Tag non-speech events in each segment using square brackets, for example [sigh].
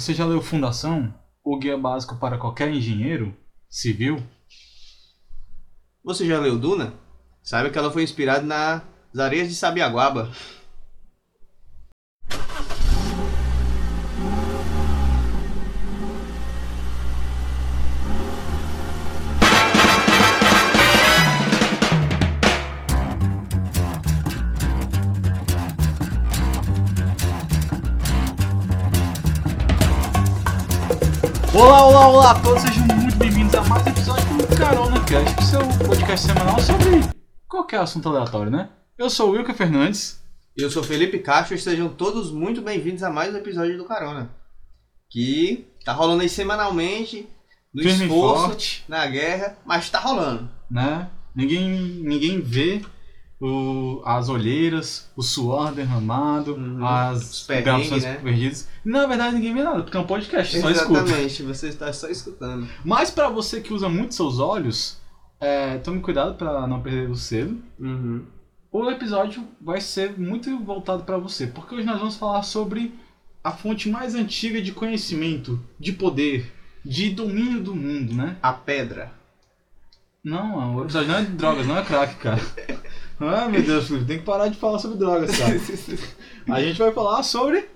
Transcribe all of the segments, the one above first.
Você já leu Fundação? O guia básico para qualquer engenheiro civil? Você já leu Duna? Sabe que ela foi inspirada nas areias de Sabiaguaba. Olá, olá, olá a todos, sejam muito bem-vindos a mais um episódio do Carona Cast, o seu podcast semanal sobre qualquer assunto aleatório, né? Eu sou o Wilker Fernandes. Eu sou Felipe Castro e sejam todos muito bem-vindos a mais um episódio do Carona. Que tá rolando aí semanalmente, no Firme esforço, forte. na guerra, mas tá rolando. né? Ninguém, ninguém vê o, as olheiras, o suor derramado, Uhum. as gravações né? perdidas. Na verdade, ninguém vê nada, porque é um podcast, só escuta. Exatamente, você está só escutando. Mas pra você que usa muito seus olhos, é, tome cuidado pra não perder o selo. Uhum. O episódio vai ser muito voltado pra você, porque hoje nós vamos falar sobre a fonte mais antiga de conhecimento, de poder, de domínio do mundo, né? A pedra. Não, o episódio não é de drogas, não é crack, cara. [laughs] Ah, meu Deus, Felipe, tem que parar de falar sobre drogas, cara. [laughs] A gente vai falar sobre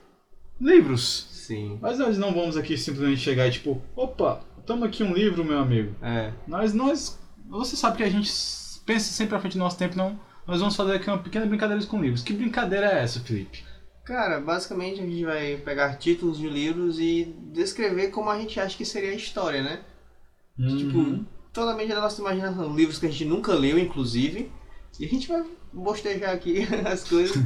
livros. Sim. Mas nós não vamos aqui simplesmente chegar e tipo, opa, toma aqui um livro, meu amigo. É. Nós, nós, você sabe que a gente pensa sempre à frente do nosso tempo, não. Nós vamos fazer aqui uma pequena brincadeira com livros. Que brincadeira é essa, Felipe? Cara, basicamente a gente vai pegar títulos de livros e descrever como a gente acha que seria a história, né? Uhum. Tipo, totalmente da nossa imaginação. Livros que a gente nunca leu, inclusive. E a gente vai bostejar aqui [laughs] as coisas.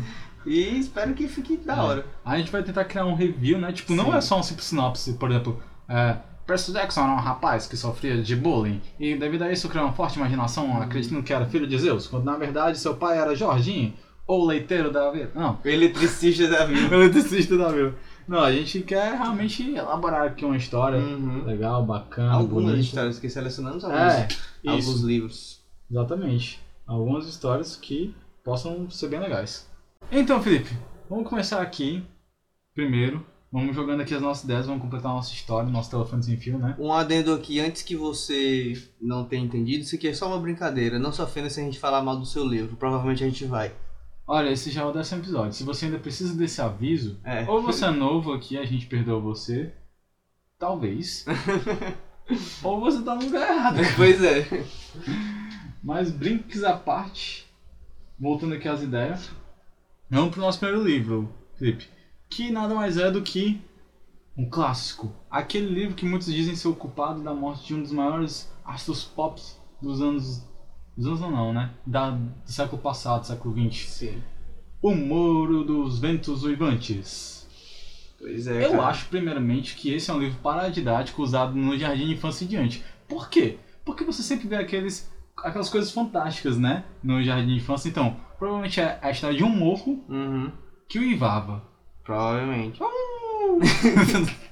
e espero que fique da É. hora. A gente vai tentar criar um review, né? Tipo, não Sim. é só um simples sinopse, por exemplo, é, Percy Jackson era um rapaz que sofria de bullying e devido a isso criou uma forte imaginação acreditando que era filho de Zeus, quando na verdade seu pai era Jorginho, ou leiteiro da vida. Não, eletricista da vida. [laughs] eletricista da vida. Não, a gente quer realmente elaborar aqui uma história Uhum. legal, bacana, Algumas bonita. histórias que selecionamos alguns, É, alguns livros. exatamente. Algumas histórias que possam ser bem legais. Então, Felipe, vamos começar aqui. Primeiro, vamos jogando aqui as nossas ideias, vamos completar a nossa história, nosso telefone sem fio, né? Um adendo aqui, antes que você não tenha entendido, isso aqui é só uma brincadeira. Não se ofenda se a gente falar mal do seu livro. Provavelmente a gente vai. Olha, esse já é o décimo episódio. Se você ainda precisa desse aviso, É. ou você é novo aqui a gente perdoa você, talvez. [laughs] ou você tá no lugar errado. pois é. [laughs] Mas brinques à parte, voltando aqui às ideias, vamos pro nosso primeiro livro, Felipe. Que nada mais é do que um clássico. Aquele livro que muitos dizem ser o culpado da morte de um dos maiores astros pop dos anos. Dos anos não, não, né? Da, do século passado, século XX. Sim. O Moro dos Ventos Uivantes. Pois é. Eu cara. acho, primeiramente, que esse é um livro paradidático usado no jardim de infância e diante. Por quê? Porque você sempre vê aqueles, aquelas coisas fantásticas, né? No jardim de infância. Então, provavelmente é a história de um morro Uhum. que uivava. Provavelmente. [laughs]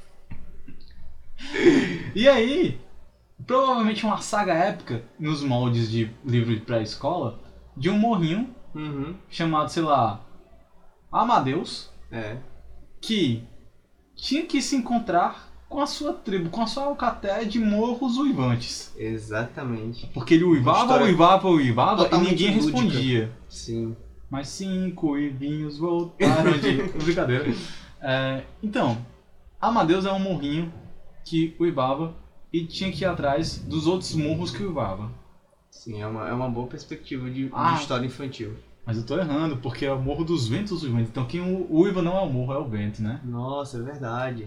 E aí, provavelmente uma saga épica nos moldes de livro de pré-escola de um morrinho Uhum. chamado, sei lá, Amadeus, É. que tinha que se encontrar com a sua tribo, com a sua alcateia de morros uivantes. Exatamente. Porque ele uivava, história uivava, uivava e ninguém lúdica. respondia. Sim. Mas cinco uivinhos voltaram de. [laughs] Brincadeira. É, então, Amadeus é um morrinho que uivava e tinha que ir atrás dos outros morros que uivava. Sim, é uma, é uma boa perspectiva de, de Ah. história infantil. Mas eu tô errando, porque é o morro dos ventos uivantes. Então quem uiva não é o morro, é o vento, né? Nossa, é verdade.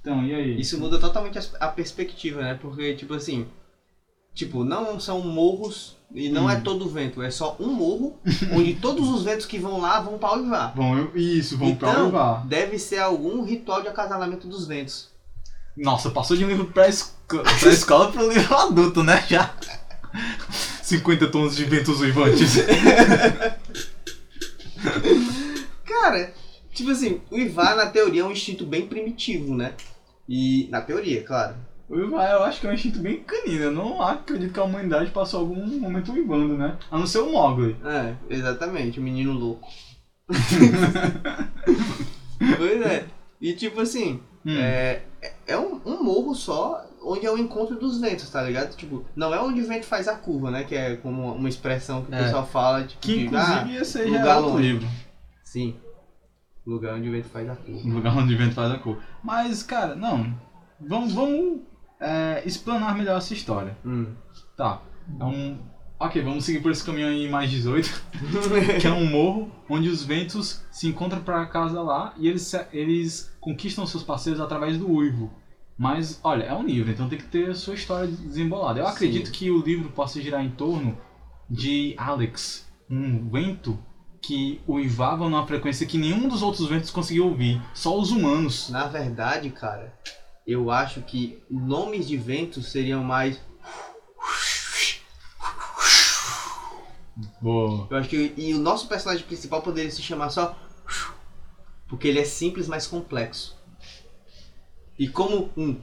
Então, e aí? Isso muda totalmente as- a perspectiva, né? Porque, tipo assim, tipo, não são morros e não Hum. é todo vento, é só um morro [laughs] onde todos os ventos que vão lá vão para uivar. Vão, isso, vão pra Então, uivar. deve ser algum ritual de acasalamento dos ventos. Nossa, passou de um livro pré-escola pré -escola pro livro adulto, né? Já. [laughs] 50 tons de ventos uivantes. [laughs] Cara, tipo assim, uivar na teoria é um instinto bem primitivo, né? E na teoria, claro. Uivar eu acho que é um instinto bem canino. Eu não acredito que a humanidade passou algum momento uivando, né? A não ser o Mogli. É, exatamente, o menino louco. [laughs] pois é. E tipo assim, Hum. é, é um, um morro só, onde é o encontro dos ventos, tá ligado? Tipo, não é onde o vento faz a curva, né? Que é como uma expressão que o É. pessoal fala, tipo, Que de, inclusive ah, ia ser lugar longe. livro. sim, lugar onde o vento faz a curva. O lugar onde o vento faz a cor. Mas, cara, não. Vamos, vamos é, explanar melhor essa história. Hum. Tá. É um. Ok, vamos seguir por esse caminho aí mais 18. [laughs] que é um morro onde os ventos se encontram para casa lá e eles, eles conquistam seus parceiros através do uivo. Mas, olha, é um livro, então tem que ter a sua história desembolada. Eu Sim. acredito que o livro possa girar em torno de Alex, um vento que uivava numa frequência que nenhum dos outros ventos conseguiu ouvir, só os humanos. Na verdade, cara, eu acho que nomes de ventos seriam mais. Boa. Eu acho que. E o nosso personagem principal poderia se chamar só. Porque ele é simples, mas complexo. E como um.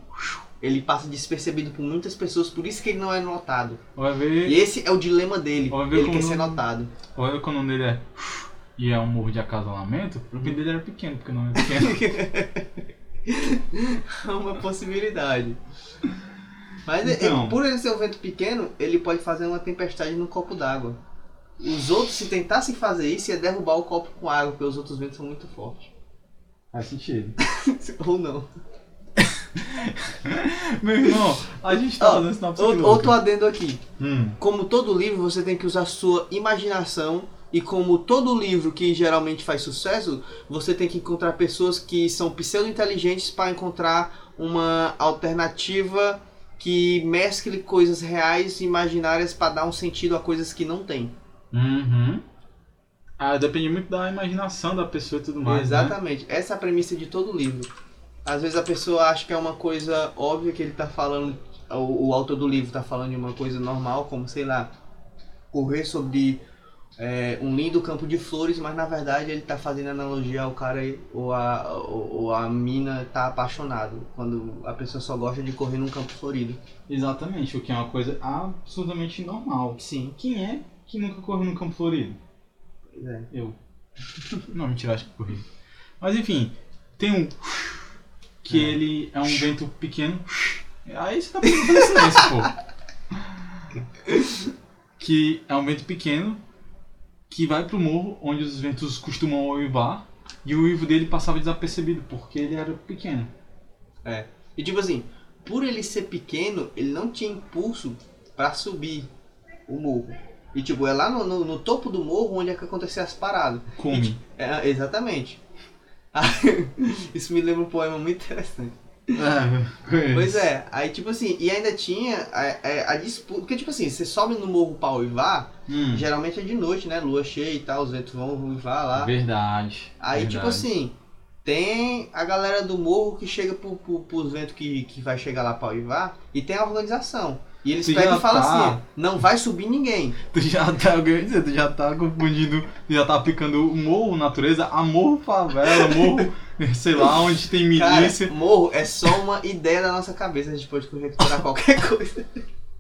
Ele passa despercebido por muitas pessoas, por isso que ele não é notado. Vai E ver, esse é o dilema dele. Vai ver Ele quer ser não- notado. vai ver quando o nome dele é e é um morro de acasalamento, o nome dele era pequeno, porque não é pequeno. [laughs] É uma possibilidade. Mas é- Então. é- por ele ser um vento pequeno, ele pode fazer uma tempestade num copo d'água. Os outros, se tentassem fazer isso, ia derrubar o copo com água, porque os outros ventos são muito fortes. Faz sentido. [laughs] Ou não. [laughs] Meu irmão, a gente tá fazendo sinopse Outro louco. adendo aqui. Hum. Como todo livro, você tem que usar sua imaginação. E como todo livro que geralmente faz sucesso, você tem que encontrar pessoas que são pseudo-inteligentes para encontrar uma alternativa que mescle coisas reais e imaginárias para dar um sentido a coisas que não tem. Uhum. Ah, depende muito da imaginação da pessoa e tudo mais. Né? Exatamente. Essa é a premissa de todo livro. Às vezes a pessoa acha que é uma coisa óbvia que ele tá falando, o, o autor do livro tá falando de uma coisa normal, como sei lá, correr sobre é, um lindo campo de flores, mas na verdade ele tá fazendo analogia ao cara ou a, ou, ou a mina tá apaixonado, quando a pessoa só gosta de correr num campo florido. Exatamente, o que é uma coisa absurdamente normal. Sim, Quem é que nunca correu no campo florido? pois é. Eu. [laughs] Não, mentira, acho que corri. Mas enfim, tem um. Que É. ele é um vento pequeno. Aí você tá pensando silêncio, pô. [laughs] Que é um vento pequeno que vai pro morro onde os ventos costumam uivar. E o uivo dele passava desapercebido, porque ele era pequeno. E tipo assim, por ele ser pequeno, ele não tinha impulso pra subir o morro. E tipo, é lá no, no, no topo do morro onde é que aconteciam as paradas. Come. É, exatamente. [laughs] Isso me lembra um poema muito interessante. É, Pois é, aí tipo assim, e ainda tinha a, a, a disputa. Porque tipo assim, você sobe no morro pra uivar, Hum, geralmente é de noite, né? Lua cheia e tal, os ventos vão uivar lá. verdade. Aí, verdade. tipo assim, tem a galera do morro que chega pro, pro, pros ventos que, que vai chegar lá pra uivar e tem a organização. E eles Tu pegam e falam tá- assim, não vai subir ninguém. Tu já tá, eu ia dizer, tu já tá confundindo, já tá aplicando o morro natureza a morro favela, morro, [laughs] sei lá, onde tem Cara, milícia. morro é só uma ideia da nossa cabeça, a gente pode conjecturar qualquer [laughs] coisa.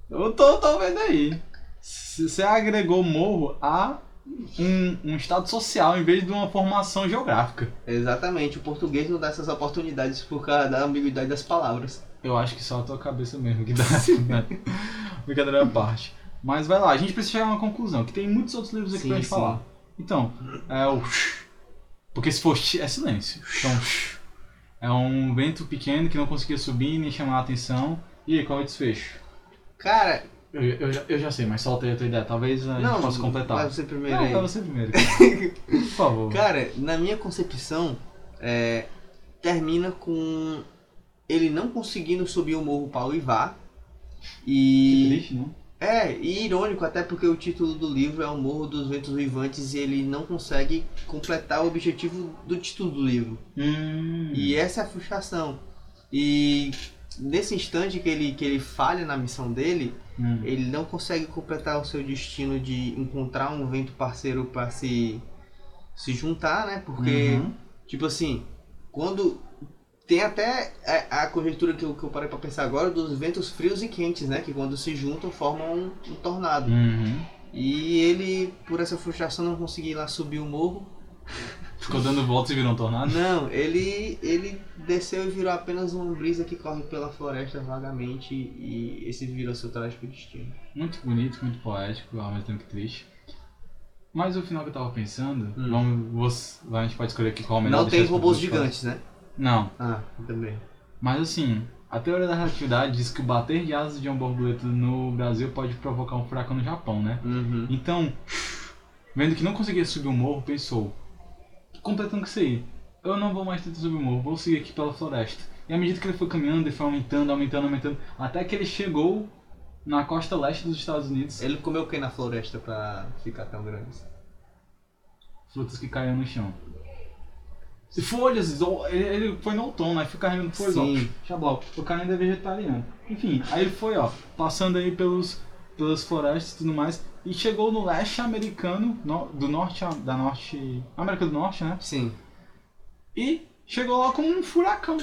Eu tô, tô vendo aí. Você agregou morro a um, um estado social em vez de uma formação geográfica. Exatamente, o português não dá essas oportunidades por causa da ambiguidade das palavras. Eu acho que só a tua cabeça mesmo que dá. [laughs] né? Brincadeira à parte. Mas vai lá, a gente precisa chegar a uma conclusão, que tem muitos outros livros aqui Sim, pra gente sim. falar. Então, é o. Porque se for é silêncio. Então, é um vento pequeno que não conseguia subir nem chamar a atenção. E aí, qual é o desfecho? Cara, Eu, eu, já, eu já sei, mas solta aí a tua ideia. Talvez a não, gente possa completar. vai você primeiro Não, aí. vai você primeiro. [laughs] Por favor. Cara, na minha concepção, é, termina com ele não conseguindo subir o morro para uivar. Que E triste, né? é, e irônico até porque o título do livro é o Morro dos Ventos Uivantes e ele não consegue completar o objetivo do título do livro. Hum. E essa é a frustração. E nesse instante que ele, que ele falha na missão dele, Hum. ele não consegue completar o seu destino de encontrar um vento parceiro para se, se juntar, né? Porque, Uhum. tipo assim, quando. Tem até a, a conjectura que eu, que eu parei para pensar agora dos ventos frios e quentes, né? Que quando se juntam formam um, um tornado. Uhum. E ele, por essa frustração, não conseguir ir lá subir o morro. [laughs] Ficou dando voltas e virou um tornado? Não, ele, ele desceu e virou apenas uma brisa que corre pela floresta vagamente e esse virou seu trágico destino. Muito bonito, muito poético, ao mesmo tempo que triste. Mas o final que eu tava pensando, Hum. vamos, você- a gente pode escolher aqui qual é o melhor. Não tem robôs gigantes, né? Não, Ah, também. mas assim, a teoria da relatividade diz que o bater de asas de uma borboleta no Brasil pode provocar um furacão no Japão, né? Uhum. Então, vendo que não conseguia subir o morro, pensou, completando com isso aí, eu não vou mais tentar subir o morro, vou seguir aqui pela floresta. E à medida que ele foi caminhando, ele foi aumentando, aumentando, aumentando, até que ele chegou na costa leste dos Estados Unidos, Ele comeu o que na floresta pra ficar tão grande? frutas que caíam no chão. Folhas, ele, ele foi no outono, aí foi carregando folhas, ó, Sim. xablau. O cara ainda é vegetariano. Enfim, aí ele foi, ó, passando aí pelos, pelas florestas e tudo mais, e chegou no leste americano, no- do norte, da norte, América do Norte, né? Sim. E chegou lá como um furacão.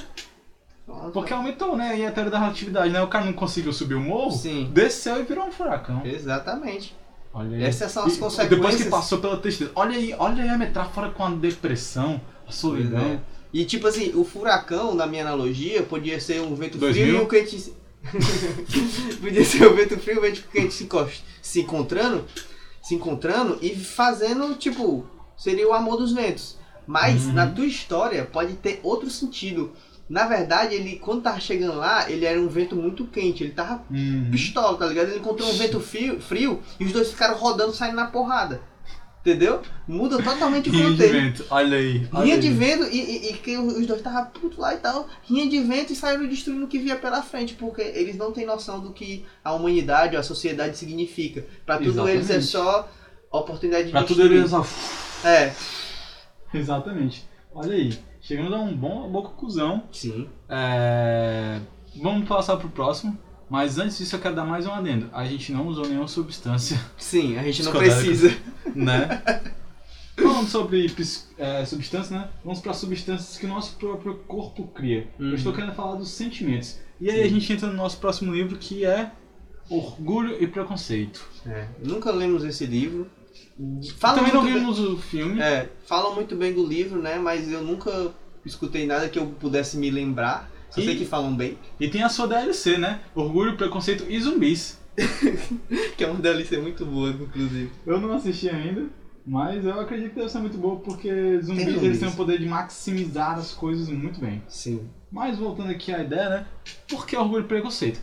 Porque aumentou, né? E a teoria da relatividade, né? O cara não conseguiu subir o morro, Sim. desceu e virou um furacão. Exatamente. Olha aí. Essas são as E consequências. Depois que passou pela tristeza. Olha aí, olha aí a metáfora com a depressão, a solidão. É. E tipo assim, o furacão, na minha analogia, podia ser um vento 2000? frio e um quente. [laughs] podia ser um vento frio e um vento quente se, se encontrando, se encontrando e fazendo, tipo, seria o amor dos ventos. Mas Uhum. na tua história pode ter outro sentido. Na verdade, ele quando tava chegando lá, ele era um vento muito quente, ele tava Uhum. pistola, tá ligado? Ele encontrou um vento frio, frio e os dois ficaram rodando, saindo na porrada. Entendeu? Muda totalmente o Rinha de contexto. vento, olha aí. olha Rinha de vento e, e, e que os dois estavam putos lá e tal. Rinha de vento e saíram destruindo o que via pela frente, porque eles não têm noção do que a humanidade ou a sociedade significa. Pra tudo eles é Exatamente. só oportunidade de Pra tudo destruir. ele só. É, Exatamente. Olha aí. Chegamos a um bom, uma boa conclusão. sim. É, Vamos passar pro próximo. Mas antes disso eu quero dar mais um adendo. A gente não usou nenhuma substância, Sim, a gente não precisa. né? Falando sobre é, substâncias, né? Vamos para substâncias que o nosso próprio corpo cria. Uhum. Eu estou querendo falar dos sentimentos. E aí Sim. a gente entra no nosso próximo livro que é Orgulho e Preconceito. É, nunca lemos esse livro. Falam Também não muito bem- vimos o filme. É, falam muito bem do livro, né? Mas eu nunca escutei nada que eu pudesse me lembrar. Só E- sei que falam bem. E tem a sua DLC, né? Orgulho, Preconceito e Zumbis. [laughs] Que é uma DLC muito boa, inclusive. Eu não assisti ainda, mas eu acredito que deve ser muito boa porque zumbis, zumbis. eles têm o poder de maximizar as coisas muito bem. Sim. Mas voltando aqui à ideia, né? Por que Orgulho e Preconceito?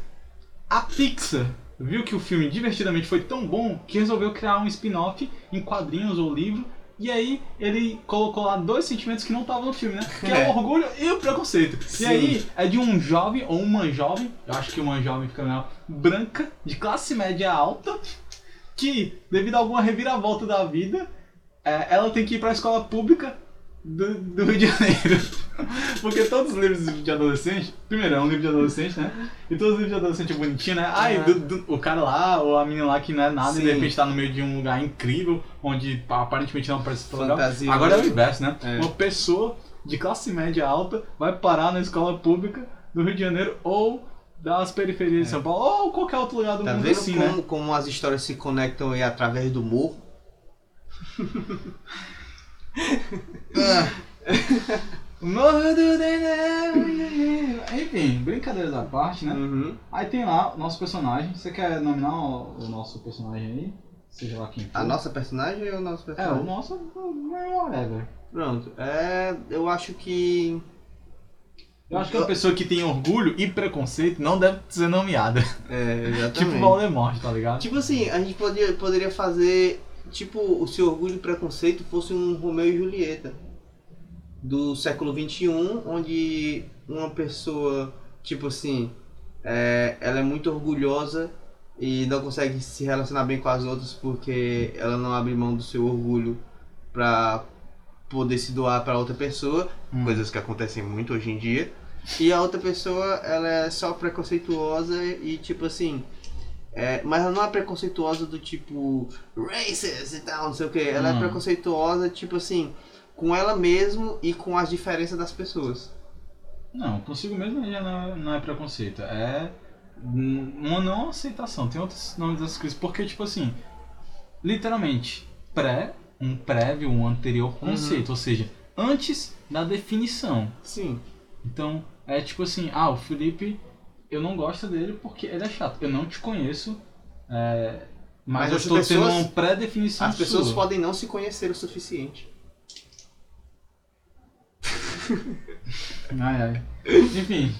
A Pixar viu que o filme divertidamente foi tão bom que resolveu criar um spin-off em quadrinhos ou livro. E aí ele colocou lá dois sentimentos que não estavam no filme, né? Que é, É. o orgulho e o preconceito. Sim. E aí é de um jovem ou uma jovem, eu acho que uma jovem fica melhor, branca, de classe média alta, que devido a alguma reviravolta da vida, é, ela tem que ir pra escola pública do, do Rio de Janeiro. [laughs] Porque todos os livros de adolescente, primeiro é um livro de adolescente, né? E todos os livros de adolescente é bonitinho, né? Ai, Ah. do- do- o cara lá, ou a menina lá que não é nada, e de Sim. repente tá no meio de um lugar incrível, onde aparentemente não parece tão legal. Fantasia. Agora é o inverso, né? É. Uma pessoa de classe média alta vai parar na escola pública do Rio de Janeiro ou das periferias de São Paulo, ou qualquer outro lugar do Tá mundo vendo assim, como, né? como as histórias se conectam aí através do morro? [laughs] [laughs] Morro do Dedéu. Enfim, brincadeiras à parte, né? Uhum. Aí tem lá o nosso personagem. Você quer nominar o, o nosso personagem aí? Seja lá quem for. A nossa personagem ou o nosso É, personagem? o nosso, whatever. Pronto. É, eu acho que. Eu acho que a pessoa que tem orgulho e preconceito não deve ser nomeada. É, exatamente. [laughs] Tipo Voldemort, tá ligado? Tipo assim, a gente poderia, poderia fazer. Tipo, o seu orgulho e preconceito fosse um Romeu e Julieta. Do século XXI, onde uma pessoa, tipo assim, é, ela é muito orgulhosa e não consegue se relacionar bem com as outras porque ela não abre mão do seu orgulho pra poder se doar pra outra pessoa, Hum. coisas que acontecem muito hoje em dia. E a outra pessoa, ela é só preconceituosa e tipo assim, é, mas ela não é preconceituosa do tipo racist e tal, não sei o que. Ela Hum. é preconceituosa, tipo assim, com ela mesmo e com as diferenças das pessoas. Não, consigo mesmo já não é, não é preconceito. É uma não aceitação. Tem outros nomes das coisas. Porque, tipo assim, literalmente, pré, um prévio, um anterior conceito. Ou seja, antes da definição. Sim. Então, é tipo assim, ah, o Felipe, eu não gosto dele porque ele é chato. Eu não te conheço, é, mas, Mas eu as estou tendo pessoas- uma pré-definição As pessoas sua. podem não se conhecer o suficiente. [laughs] Ai, ai. Enfim.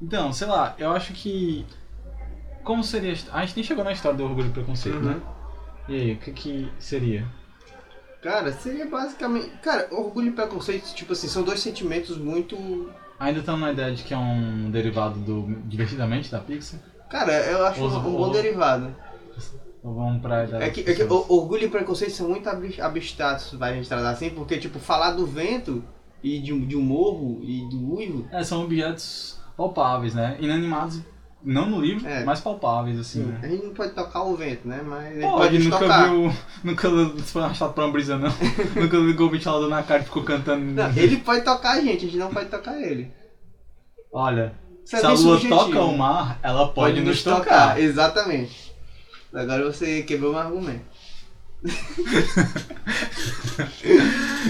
Então, sei lá, eu acho que. Como seria. a gente nem chegou na história do orgulho e preconceito, Uhum. né? E aí, o que, que seria? Cara, seria basicamente. Cara, orgulho e preconceito, tipo assim, são dois sentimentos muito. Ainda estamos na ideia de que é um derivado do Divertidamente da Pixar? Cara, eu acho Os- um, um bom derivado. Ou vamos pra ideia É que, é que orgulho e preconceito são muito ab- abstratos, vai a gente tratar assim, porque, tipo, falar do vento e de, um- de um morro e do uivo. É, são objetos palpáveis, né? Inanimados, não no livro, É. mas palpáveis, assim, né? A gente não pode tocar o vento, né? Mas Pode, pode nunca tocar. viu. [laughs] Nunca foi arrastado pra uma brisa, não. [laughs] nunca ligou o ventilador na cara e ficou cantando. Não, ele pode tocar a gente, a gente não pode tocar ele. Olha, Isso é se a lua subjetivo. toca o mar, ela pode, nos tocar. Exatamente. Agora você quebrou meu argumento. [laughs]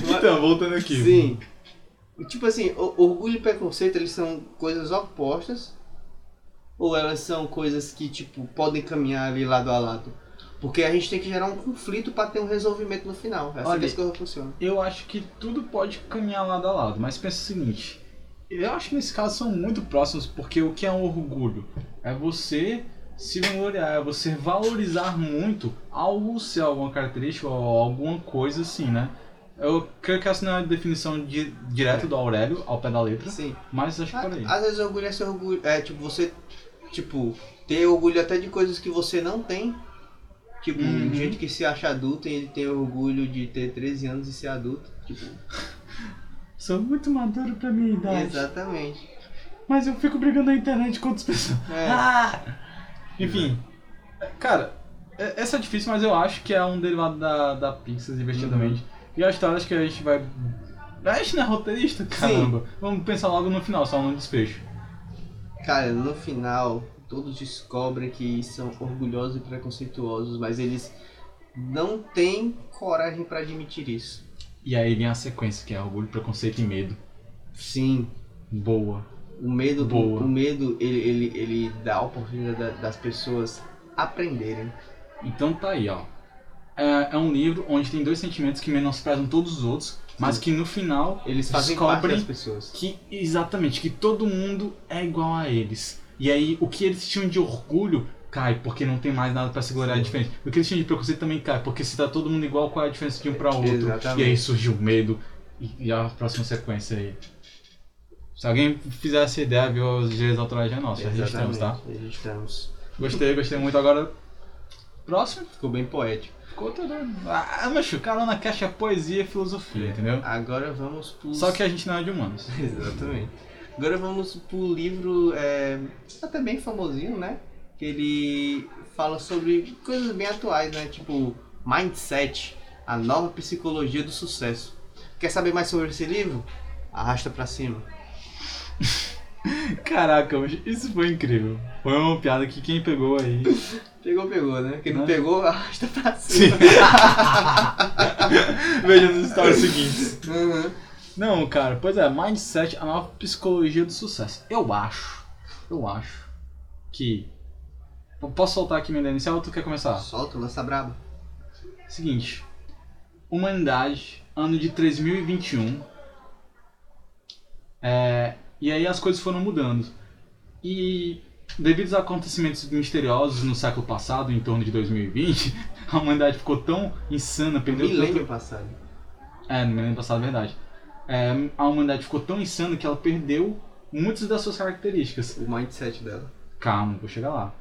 Então, voltando aqui. Sim. Tipo assim, orgulho e preconceito, eles são coisas opostas? Ou elas são coisas que, tipo, podem caminhar ali lado a lado? Porque a gente tem que gerar um conflito pra ter um resolvimento no final. É assim Olha, que as coisas funcionam. Eu acho que tudo pode caminhar lado a lado, mas pensa o seguinte. Eu acho que nesse caso são muito próximos, porque o que é um orgulho? É você se vangloriar, é você valorizar muito algo seu, alguma característica ou alguma coisa assim, né? Eu creio que essa não é a definição di direta do Aurélio, ao pé da letra, Sim. mas acho que por aí. Às vezes orgulho é ser orgulho. É tipo, você. Tipo, ter orgulho até de coisas que você não tem. Tipo, Uhum. gente que se acha adulto e ele tem orgulho de ter 13 anos e ser adulto. Tipo, [laughs] Sou muito maduro pra minha idade, exatamente. mas eu fico brigando na internet com outras pessoas. É. [laughs] Ah! Enfim, cara, é- essa é difícil, mas eu acho que é um derivado da, da Pixar, divertidamente. E a história acho que a gente vai. A gente não é roteirista? Caramba. Vamos pensar logo no final, só no desfecho. Cara, no final, todos descobrem que são orgulhosos e preconceituosos, mas eles não têm coragem pra admitir isso. E aí vem a sequência, que é orgulho, preconceito e medo. Sim, Boa. o medo, Boa. o medo ele, ele, ele dá a oportunidade da- das pessoas aprenderem. Então tá aí, ó. É, é um livro onde tem dois sentimentos que menosprezam todos os outros, mas que no final Eles fazem parte descobrem das pessoas. que exatamente que todo mundo é igual a eles. E aí o que eles tinham de orgulho cai porque não tem mais nada pra se gloriar Sim. diferente. O que eles tinham de preconceito também cai porque se tá todo mundo igual, qual é a diferença de um pra outro? Exatamente. E aí surge o medo e, a próxima sequência aí. Se alguém fizesse ideia, viu os direitos autorais é nosso, registramos, tá? Registramos. Gostei, gostei muito. Agora, próximo. Ficou bem poético. Ficou todo... Ah, cara na caixa é poesia e filosofia, entendeu? Agora vamos pro. Só que a gente não é de humanos. [laughs] Exatamente. Agora vamos pro livro é, até bem famosinho, né? Que ele fala sobre coisas bem atuais, né? Tipo, Mindset, a nova psicologia do sucesso. Quer saber mais sobre esse livro? Arrasta pra cima. [laughs] [laughs] Caraca, isso foi incrível. Foi uma piada que quem pegou aí. Pegou, pegou, né? Quem não Né? pegou, arrasta pra cima. [laughs] Veja nos stories seguintes. Uhum. Não, cara, pois é, Mindset, a nova psicologia do sucesso. Eu acho, eu acho que. Posso soltar aqui minha ideia inicial ou tu quer começar? Solta, lança braba. Seguinte. Humanidade, ano de 3021. É, e aí as coisas foram mudando. E devido aos acontecimentos misteriosos no século passado, em torno de 2020, [laughs] a humanidade ficou tão insana, perdeu Milênio tanto- passado. É, no milênio passado, é verdade. É, a humanidade ficou tão insana que ela perdeu muitas das suas características. O mindset dela. Calma, vou chegar lá.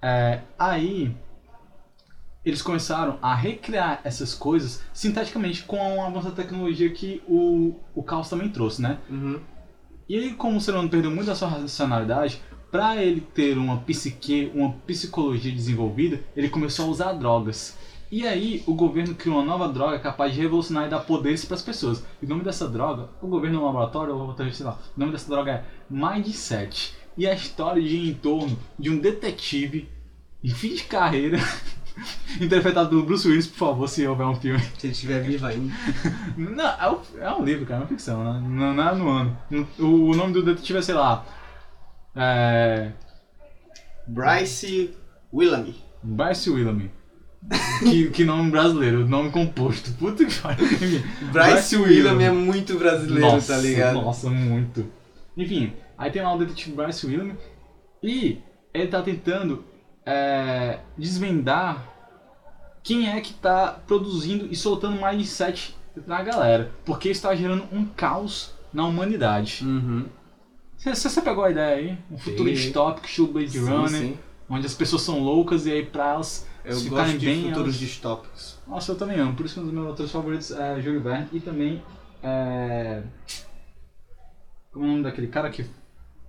É, aí, eles começaram a recriar essas coisas sinteticamente com a avanço da tecnologia que o, o caos também trouxe, né? Uhum. E aí, como o ser humano perdeu muito da sua racionalidade, para ele ter uma psique, uma psicologia desenvolvida, ele começou a usar drogas. E aí, o governo criou uma nova droga capaz de revolucionar e dar poderes para as pessoas. E o nome dessa droga, o governo no laboratório, ou sei lá, o nome dessa droga é Mindset. E a história gira em torno de um detetive em fim de carreira [laughs] [laughs] Interpretado pelo Bruce Willis, por favor, se houver um filme. Se ele estiver vivo ainda. [laughs] Não, é um, é um livro, cara, é uma ficção, né? Não, não é no ano. O, o nome do detetive é, sei lá. É. Bryce Willamy. Bryce Willamy. que, que nome brasileiro, nome composto. Puta que pariu. Bryce Willamy é muito brasileiro, nossa, tá ligado? Nossa, muito. Enfim, aí tem lá o detetive Bryce Willamy e ele tá tentando é, desvendar quem é que tá produzindo e soltando mindset na galera. Porque está gerando um caos na humanidade. Uhum. Você, você pegou a ideia aí? Um futuro Sim. distópico, estilo Blade Sim, Runner, sim. onde as pessoas são loucas e aí pra elas Eu se gosto ficarem de bem. futuros elas- distópicos. Nossa, eu também amo. Por isso que um dos meus autores favoritos é Júlio Verne e também é. Como é o nome daquele cara que.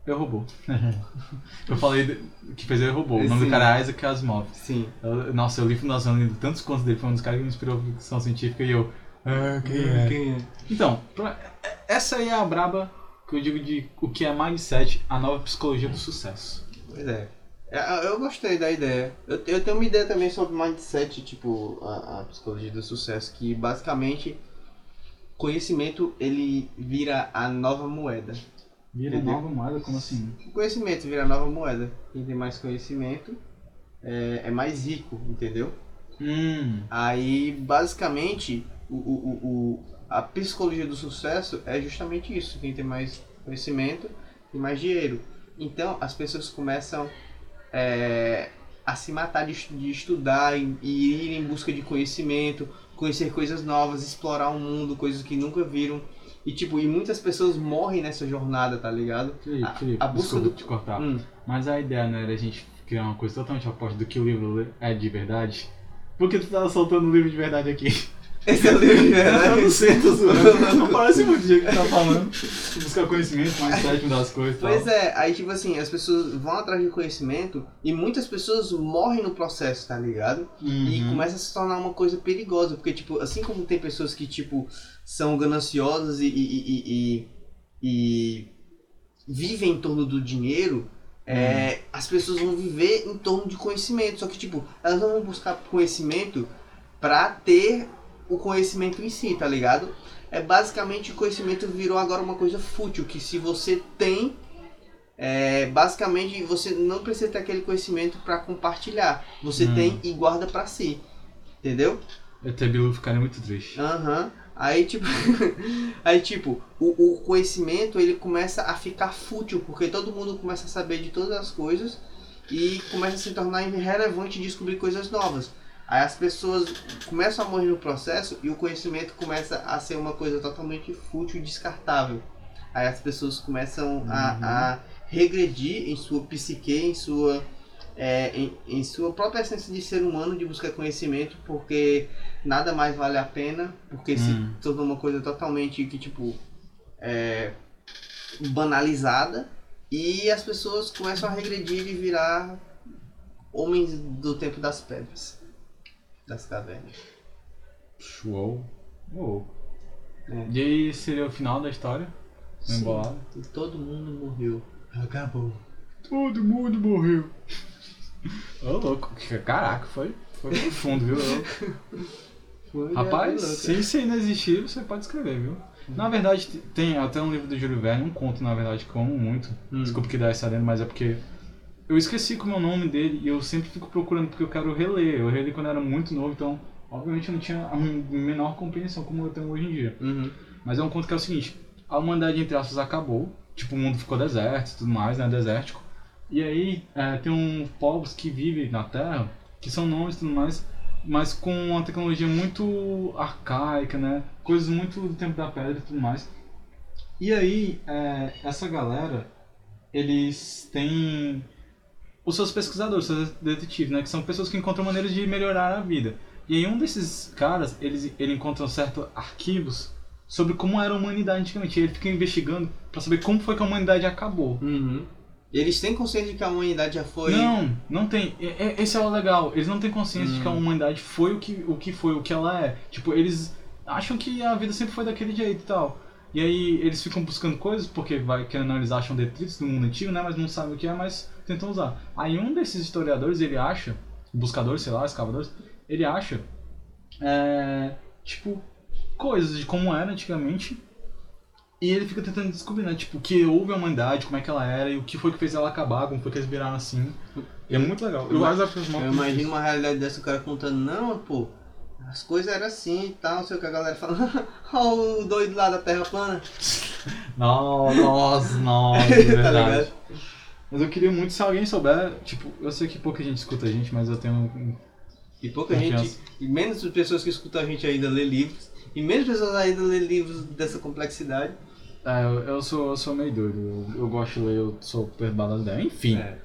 Eu roubou. [laughs] eu falei que fez Eu roubou. O nome Sim. do cara é Isaac Asimov. Sim. Eu- nossa, eu li Fundação lendo tantos contos dele, foi um dos caras que me inspirou a ficção científica e eu. Ah, quem é? Quem é? Então, pra- essa aí é a braba que eu digo de o que é mindset, a nova psicologia do sucesso. Pois é. É, Eu gostei da ideia. Eu, eu tenho uma ideia também sobre mindset, tipo, a, a psicologia do sucesso, que basicamente conhecimento ele vira a nova moeda. Vira Entendeu? nova moeda, como assim? O conhecimento vira nova moeda. Quem tem mais conhecimento é, é mais rico, entendeu? Hum. Aí, basicamente, o, o, o, a psicologia do sucesso é justamente isso. Quem tem mais conhecimento tem mais dinheiro. Então, as pessoas começam é, a se matar de, de estudar e, e ir em busca de conhecimento, conhecer coisas novas, explorar o mundo, coisas que nunca viram. E, tipo, e muitas pessoas morrem nessa jornada, tá ligado? Felipe, A- Felipe, a busca do- te cortar. Hum. Mas a ideia não era a gente criar uma coisa totalmente oposta do que o livro é de verdade? Por que tu tá soltando o livro de verdade aqui? Esse é o livro de Eu não verdade. sei, tô zoando. Não parece muito o jeito que tá falando. Buscar conhecimento, mindset, mudar as coisas e tal. Pois é, aí tipo assim, as pessoas vão atrás de conhecimento e muitas pessoas morrem no processo, tá ligado? E Uhum. começa a se tornar uma coisa perigosa, porque tipo, assim como tem pessoas que tipo são gananciosas e, e, e, e- e vivem em torno do dinheiro, é, as pessoas vão viver em torno de conhecimento, só que tipo, elas não vão buscar conhecimento pra ter o conhecimento em si, tá ligado? É basicamente o conhecimento virou agora uma coisa fútil, que se você tem, é, basicamente você não precisa ter aquele conhecimento pra compartilhar. Você Hum. tem e guarda pra si. Entendeu? ET Bilu ficaria muito triste. Aham. Aí tipo, [laughs] aí tipo, o, o conhecimento ele começa a ficar fútil, porque todo mundo começa a saber de todas as coisas e começa a se tornar irrelevante descobrir coisas novas. Aí as pessoas começam a morrer no processo e o conhecimento começa a ser uma coisa totalmente fútil e descartável. Aí as pessoas começam a, a regredir em sua psique, em sua, é, em, em sua própria essência de ser humano, de buscar conhecimento, porque nada mais vale a pena, porque Hum. se tornou uma coisa totalmente que, tipo, é, banalizada, e as pessoas começam a regredir e virar homens do tempo das pedras, das cavernas. Uou. Uou. É. E aí seria o final da história? Sim. Embolado. E todo mundo morreu. Acabou. Todo mundo morreu. Ô, louco. Caraca, foi, foi profundo, viu? [laughs] Foi, Rapaz, é, se isso não existir, você pode escrever, viu? Na verdade, tem até um livro do Júlio Verne, um conto, na verdade, que eu amo muito. Hum. Desculpa que dá essa lenda, mas é porque eu esqueci como é o nome dele e eu sempre fico procurando porque eu quero reler. Eu reli quando eu era muito novo, então, obviamente, eu não tinha a menor compreensão como eu tenho hoje em dia. Uhum. Mas é um conto que é o seguinte: a humanidade, entre aspas, acabou. Tipo, o mundo ficou deserto e tudo mais, né? Desértico. E aí é, tem um povos que vivem na Terra, que são nomes e tudo mais, mas com uma tecnologia muito arcaica, né? Coisas muito do tempo da pedra e tudo mais. E aí, é, essa galera, eles têm os seus pesquisadores, os seus detetives, né? Que são pessoas que encontram maneiras de melhorar a vida. E aí um desses caras, eles, ele encontra certos arquivos sobre como era a humanidade antigamente. E ele fica investigando pra saber como foi que a humanidade acabou. Uhum. Eles têm consciência de que a humanidade já foi. Não, não tem. E- e- Esse é o legal. Eles não têm consciência de que a Hum. humanidade foi o que, o que foi, o que ela é. Tipo, eles acham que a vida sempre foi daquele jeito e tal. E aí eles ficam buscando coisas, porque vai querendo eles acham detritos do mundo antigo, né? Mas não sabem o que é, mas tentam usar. Aí um desses historiadores, ele acha buscadores, sei lá, escavadores, ele acha, é, tipo, coisas de como era antigamente. E ele fica tentando descobrir, né? Tipo, o que houve a humanidade, como é que ela era e o que foi que fez ela acabar, como foi que eles viraram assim. E é muito legal. Eu, Eu imagino uma realidade dessa, o cara contando, não, pô, as coisas eram assim e tal, não sei o que a galera fala, [laughs] ó o doido lá da Terra plana. Não, [laughs] nossa, nossa, [laughs] é Tá verdade. ligado? Mas eu queria muito, se alguém souber, tipo, eu sei que pouca gente escuta a gente, mas eu tenho E pouca Confiança. gente, e menos pessoas que escutam a gente ainda lê livros, e menos pessoas ainda lê livros dessa complexidade. É, eu, eu sou, eu sou meio doido, eu, eu gosto de ler, eu sou ideia. Enfim, É.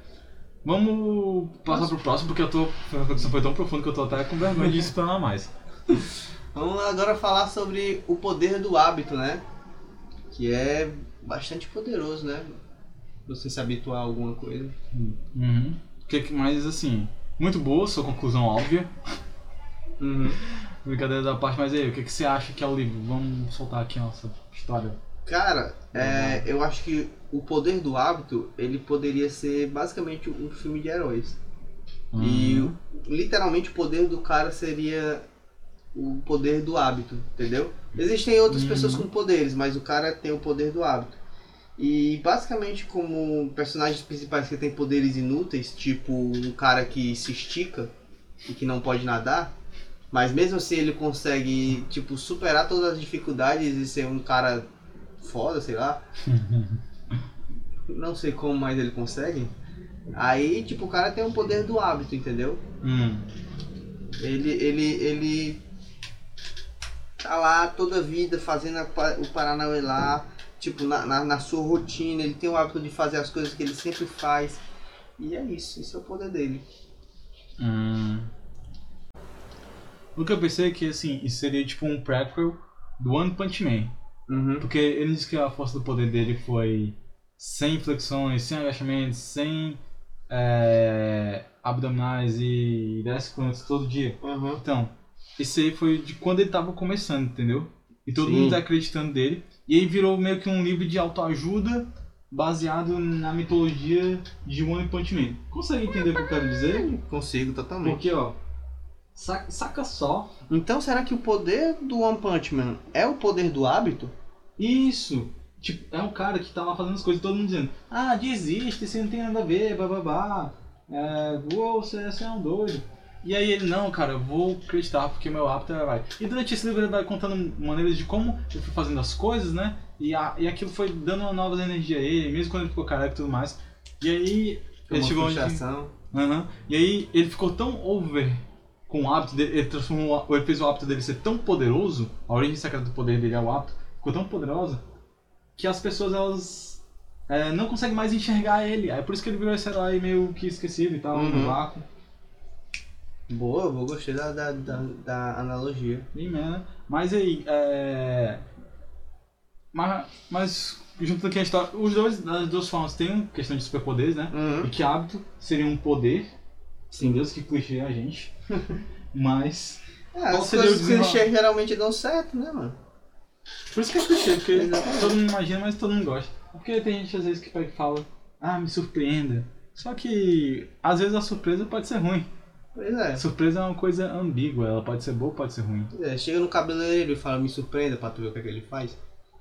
vamos passar pro próximo, porque eu tô. A condição foi tão profunda que eu tô até com vergonha de explanar mais. [laughs] Vamos agora falar sobre o poder do hábito, né? Que é bastante poderoso, né? Você se habituar a alguma coisa. Uhum. Que, que- mas assim, muito boa, sua conclusão óbvia. [laughs] Brincadeira da parte, mas aí, o que, que você acha que é o livro? Vamos soltar aqui a nossa história. Cara, é, eu acho que o poder do hábito, ele poderia ser basicamente um filme de heróis. E Uhum. literalmente o poder do cara seria o poder do hábito, entendeu? Existem outras Uhum. pessoas com poderes, mas o cara tem o poder do hábito. E basicamente como personagens principais que têm poderes inúteis, tipo um cara que se estica e que não pode nadar, mas mesmo assim ele consegue tipo superar todas as dificuldades e ser um cara foda, sei lá. [laughs] Não sei como mais ele consegue. Aí, tipo, o cara tem o poder do hábito, entendeu? Hum. Ele, ele, ele tá lá toda a vida fazendo a o Paranauê lá, tipo, na, na, na sua rotina, ele tem o hábito de fazer as coisas que ele sempre faz. E é isso, esse é o poder dele. Hum. O que eu pensei é que assim, isso seria tipo um prequel do One Punch Man. Uhum. Porque ele disse que a força do poder dele foi sem flexões, sem agachamentos, sem é, abdominais e 10 km todo dia. Uhum. Então, esse aí foi de quando ele tava começando, entendeu? E todo Sim. mundo tá acreditando dele. E aí virou meio que um livro de autoajuda baseado na mitologia de One Punch Man. Consegue entender o que eu quero dizer? Consigo totalmente. Porque, ó, saca, saca só. Então será que o poder do One Punch Man é o poder do hábito? Isso! Tipo, é um cara que tá lá fazendo as coisas, todo mundo dizendo, ah, desiste, você não tem nada a ver, bababá. É, uou, você, você é um doido. E aí ele, não, cara, eu vou acreditar porque meu hábito é vai. E durante esse livro ele vai contando maneiras de como ele foi fazendo as coisas, né? E, a, e aquilo foi dando uma nova energia a ele, mesmo quando ele ficou careca e tudo mais. E aí ele chegou onde... Aham. E aí ele ficou tão over com o hábito dele, ele transformou, ele fez o hábito dele ser tão poderoso, a origem secreta do poder dele é o hábito, ficou tão poderosa que as pessoas elas é, não conseguem mais enxergar ele. É por isso que ele virou esse herói meio que esquecido e tal, Uhum. no vácuo. Boa, eu gostei da, da, da, da analogia. Bem, né? Mas aí, é. Mas, mas junto aqui a história, os dois, das duas formas tem uma questão de superpoderes, né? Uhum. E que hábito seria um poder. Sim, Deus que clichê a gente. [laughs] Mas. É, as coisas clichê geralmente dão certo, né, mano? Por isso que é clichê, porque [laughs] Exatamente. todo mundo imagina, mas todo mundo gosta. Porque tem gente às vezes que pega e fala, ah, me surpreenda. Só que às vezes a surpresa pode ser ruim. Pois é. Surpresa é uma coisa ambígua, ela pode ser boa, pode ser ruim. É, Chega no cabeleireiro e fala, me surpreenda pra tu ver o que, é que ele faz.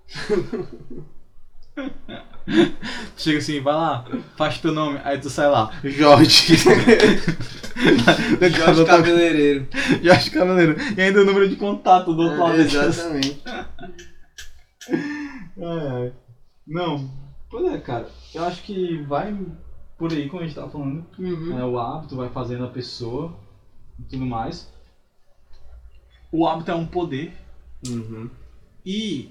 [laughs] Chega assim, vai lá, faz teu nome, aí tu sai lá, Jorge. [laughs] Jorge Cabeleireiro. Jorge Cavaleiro. E ainda o número de contato do outro lado. É, exatamente. [laughs] É, não, pois é, cara. Eu acho que vai por aí, como a gente tava falando. Uhum. É, o hábito vai fazendo a pessoa e tudo mais. O hábito é um poder Uhum. e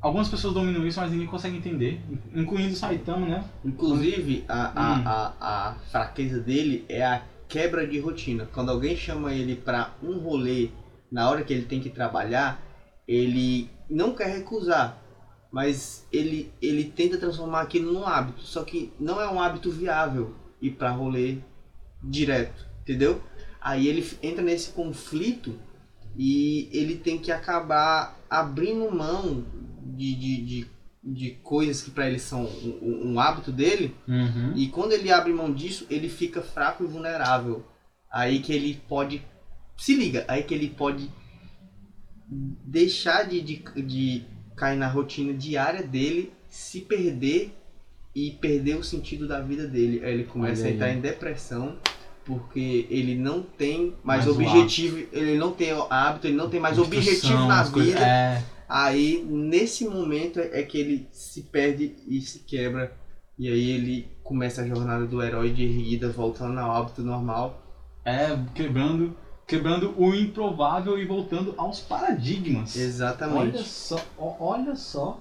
algumas pessoas dominam isso, mas ninguém consegue entender, incluindo o Saitama, né? Inclusive, a, a, Hum. a, a fraqueza dele é a quebra de rotina. Quando alguém chama ele pra um rolê na hora que ele tem que trabalhar, ele não quer recusar, mas ele, ele tenta transformar aquilo num hábito. Só que não é um hábito viável ir pra rolê direto, entendeu? Aí ele entra nesse conflito e ele tem que acabar abrindo mão de, de, de, de coisas que pra ele são um, um- um hábito dele Uhum. e quando ele abre mão disso, ele fica fraco e vulnerável. Aí que ele pode. Se liga, aí que ele pode deixar de, de, de cair na rotina diária dele, se perder e perder o sentido da vida dele. Aí ele começa Olha a entrar aí. em depressão porque ele não tem mais, Mais objetivo, ele não tem hábito, ele não tem mais objetivo na vida. É. Aí, nesse momento, é que ele se perde e se quebra. E aí ele começa a jornada do herói de erguida, voltando ao hábito normal. É, quebrando, quebrando o improvável e voltando aos paradigmas. Exatamente. Olha só, olha só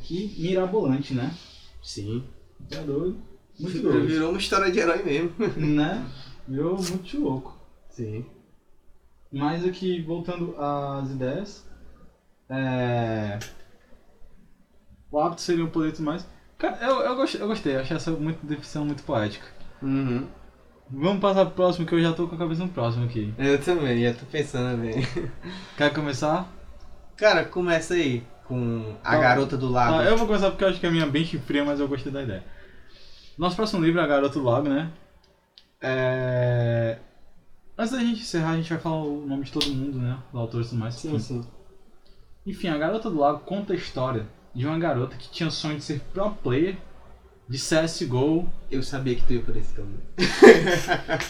que mirabolante, né? Sim. É doido. Muito Virou, doido. virou uma história de herói mesmo. [laughs] né? Virou muito louco. Sim. Mas aqui, voltando às ideias. É... O hábito seria um poder mais. Cara, eu, eu, gostei, eu gostei, achei essa muito, definição muito poética. Uhum. Vamos passar pro próximo, que eu já tô com a cabeça no próximo aqui. Eu também, já tô pensando bem. Quer começar? Cara, começa aí com a Tá. garota do lago. Ah, eu vou começar porque eu acho que a minha é bem fria, mas eu gostei da ideia. Nosso próximo livro é A Garota do Lago, né? É... Antes da gente encerrar, a gente vai falar o nome de todo mundo, né? Os autores e tudo mais. Sim, sim. Enfim, A Garota do Lago conta a história de uma garota que tinha sonho de ser pro player de CSGO. Eu sabia que tu ia por esse caminho.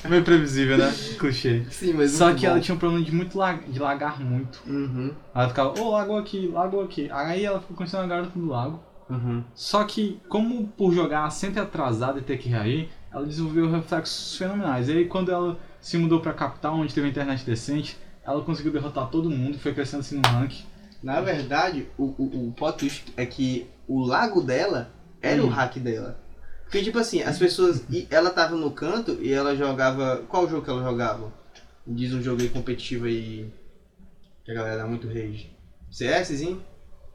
Meio previsível, né? Clichê. Sim, mas Só que bom. ela tinha um problema de muito lag... de lagar muito. Uhum. Ela ficava, ô, lagou aqui, lagou aqui. Aí ela ficou conhecendo a Garota do Lago. Uhum. Só que, como por jogar sempre atrasada e ter que reagir, ela desenvolveu reflexos fenomenais. E aí, quando ela se mudou pra capital, onde teve internet decente, ela conseguiu derrotar todo mundo, foi crescendo assim no ranking. Na verdade, o, o, o plot twist é que o lago dela era o Hum. hack dela. Porque, tipo assim, as pessoas. ela tava no canto e ela jogava. Qual jogo que ela jogava? Diz um jogo aí competitivo aí. Que a galera dá muito rage. CSzinho?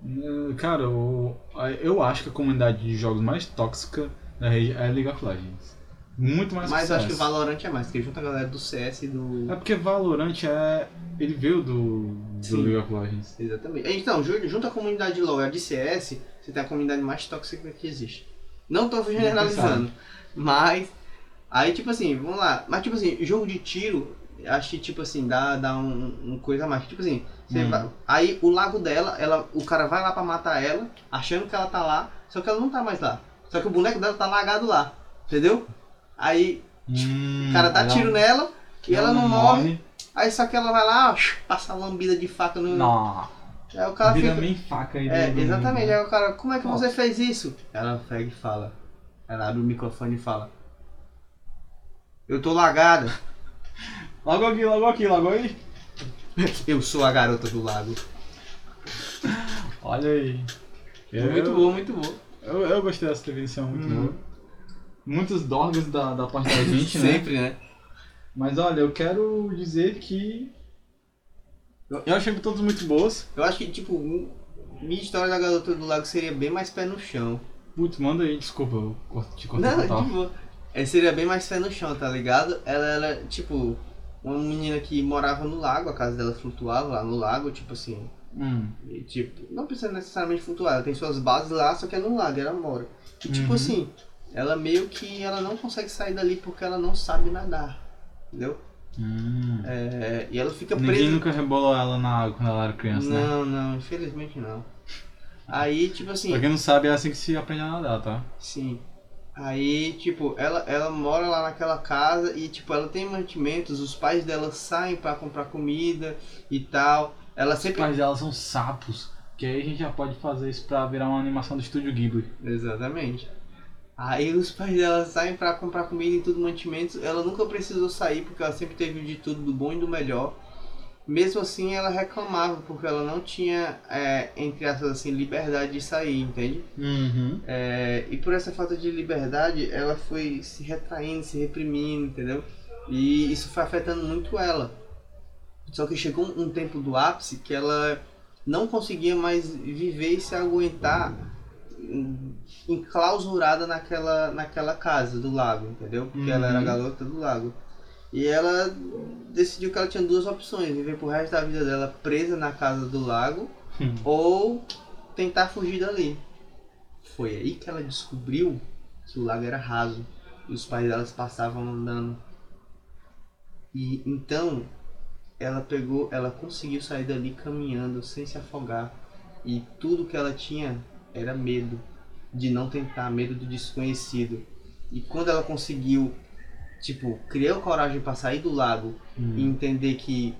Eh, Cara, eu, eu acho que a comunidade de jogos mais tóxica da rede é League of Legends. Muito mais Mas que eu acho que o CS. Valorant é mais, porque junta a galera do CS e do. É porque Valorant é. Ele veio do, do Sim. League of Legends. Exatamente. Então, ju- junto a comunidade de LoL e a de CS, você tem a comunidade mais tóxica que existe. Não tô generalizando, mas. Aí, tipo assim, vamos lá. Mas, tipo assim, jogo de tiro, acho que, tipo assim, dá, dá um, um coisa a mais. Tipo assim, você Hum. vai- aí o lago dela, ela, o cara vai lá pra matar ela, achando que ela tá lá, só que ela não tá mais lá. Só que o boneco dela tá lagado lá, entendeu? Aí Hum, o cara dá ela- tiro nela e ela não morre. morre. Aí só que ela vai lá, ó, passa a lambida de faca no. Não. Aí o cara Vira fica. bem faca aí. É, do- do- exatamente. Aí o cara, como é que Ó. você fez isso? Ela pega e fala. Ela abre o microfone e fala. Eu tô lagada. [laughs] Logo aqui, logo aqui, logo aí. [laughs] Eu sou a garota do lago. Olha aí. Eu- Muito bom, muito bom. Eu, eu gostei dessa definição, muito Uhum. boa. Muitos dorgas da, da parte da [laughs] gente, né? Sempre, né? Mas olha, eu quero dizer que. Eu, achei todas muito boas. Eu acho que, tipo, minha história da garota do lago seria bem mais pé no chão. Putz, manda aí, desculpa, eu te cortei Não, total. de boa. É, seria bem mais pé no chão, tá ligado? Ela era, tipo, uma menina que morava no lago, a casa dela flutuava lá no lago, tipo assim, Hum. E, tipo, não precisa necessariamente flutuar, ela tem suas bases lá, só que é no lago, ela mora. E tipo Uhum. assim, ela meio que ela não consegue sair dali porque ela não sabe nadar. Entendeu? Hum. É, e ela fica Ninguém presa. nunca rebolou ela na água quando ela era criança, né? Não, não, infelizmente não. Aí, tipo assim, Pra quem não sabe, é assim que se aprende a nadar, tá? sim. Aí, tipo, ela, ela mora lá naquela casa e, tipo, ela tem mantimentos, os pais dela saem pra comprar comida e tal. Ela Os sempre. pais dela são sapos. Que aí a gente já pode fazer isso pra virar uma animação do estúdio Ghibli. Exatamente. Aí os pais dela saem pra comprar comida e tudo, mantimentos. Ela nunca precisou sair porque ela sempre teve de tudo, do bom e do melhor. Mesmo assim, ela reclamava porque ela não tinha, é, entre aspas assim, liberdade de sair, entende? Uhum. É, e por essa falta de liberdade, ela foi se retraindo, se reprimindo, entendeu? E isso foi afetando muito ela. Só que chegou um tempo do ápice que ela não conseguia mais viver e se aguentar enclausurada naquela, naquela casa do lago, entendeu? Porque ela era a Uhum. garota do lago. E ela decidiu que ela tinha duas opções: viver pro resto da vida dela presa na casa do lago Hum. ou tentar fugir dali. Foi aí que ela descobriu que o lago era raso e os pais delas passavam andando. E então ela pegou, ela conseguiu sair dali caminhando sem se afogar. E tudo que ela tinha era medo de não tentar, medo do desconhecido. E quando ela conseguiu, tipo, criar coragem para sair do lago Hum. e entender que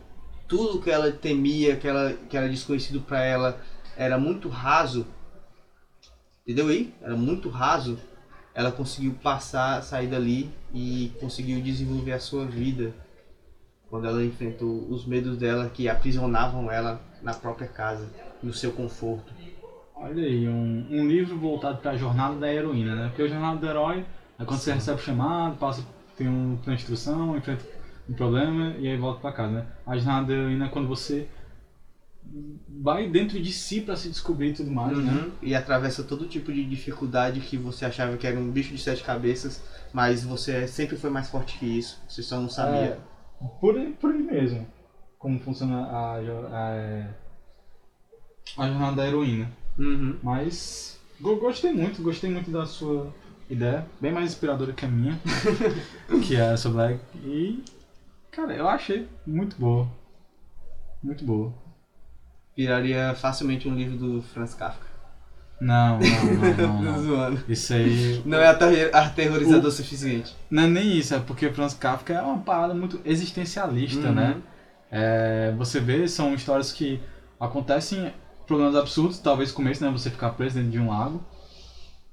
tudo que ela temia, que, ela, que era desconhecido para ela, era muito raso. Entendeu aí? Era muito raso. Ela conseguiu passar, sair dali e conseguiu desenvolver a sua vida. Quando ela enfrentou os medos dela que aprisionavam ela na própria casa, no seu conforto. Olha aí, um, um livro voltado para a jornada da heroína, né? Porque a jornada do herói é quando você recebe o chamado, passa, tem um, uma instrução, enfrenta um problema e aí volta para casa, né? A jornada da heroína é quando você vai dentro de si para se descobrir e tudo mais, né? Uhum. E atravessa todo tipo de dificuldade que você achava que era um bicho de sete cabeças, mas você sempre foi mais forte que isso. Você só não sabia. É, por, aí- por aí mesmo. Como funciona a, jo- a, a jornada da heroína. Uhum. Mas go- gostei muito, gostei muito da sua ideia. Bem mais inspiradora que a minha, [laughs] que é essa Black. E, cara, eu achei muito boa. Muito boa. Viraria facilmente um livro do Franz Kafka. Não, não, não, não. [laughs] não. Isso aí. Não é aterrorizador o suficiente. Não é nem isso, é porque Franz Kafka é uma parada muito existencialista, Uhum. né? É, você vê, são histórias que acontecem, problemas absurdos, talvez começo, né? Você ficar preso dentro de um lago,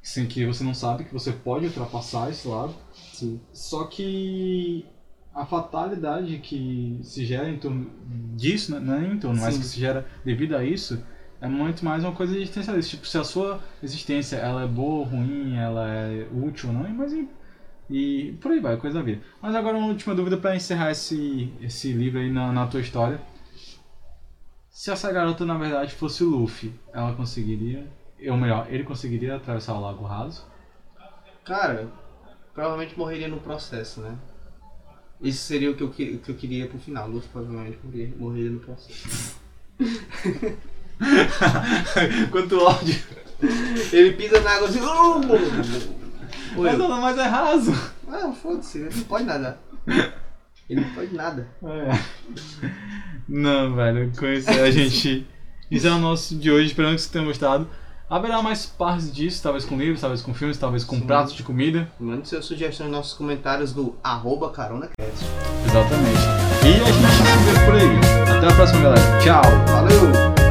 sem que você não sabe que você pode ultrapassar esse lago. Sim. Só que a fatalidade que se gera em torno disso, né? não é em torno, mas que se gera devido a isso, é muito mais uma coisa existencialista. Tipo, se a sua existência ela é boa ou ruim, ela é útil ou não, mas e, e por aí vai, coisa da vida. Mas agora uma última dúvida para encerrar esse, esse livro aí na, na tua história. Se essa garota na verdade fosse o Luffy, ela conseguiria, ou melhor, ele conseguiria atravessar o Lago Raso? Cara, provavelmente morreria no processo, né? Isso seria o que eu, que- eu queria pro final. Luffy provavelmente morreria, morreria no processo. [laughs] Quanto ódio! Ele pisa na água assim. Oi. Mas nada mais é raso. Ah, foda-se, ele não pode nadar. Ele não pode nada. É. Não, velho, com isso a gente. [laughs] Isso é o nosso de hoje, esperando que vocês tenham gostado. Haverá mais partes disso, talvez com livros, talvez com filmes, talvez com Sim. pratos de comida. Mande suas sugestões nos nossos comentários do arroba caronacast. Exatamente. E a gente se vê por aí. Até a próxima, galera. Tchau! Valeu!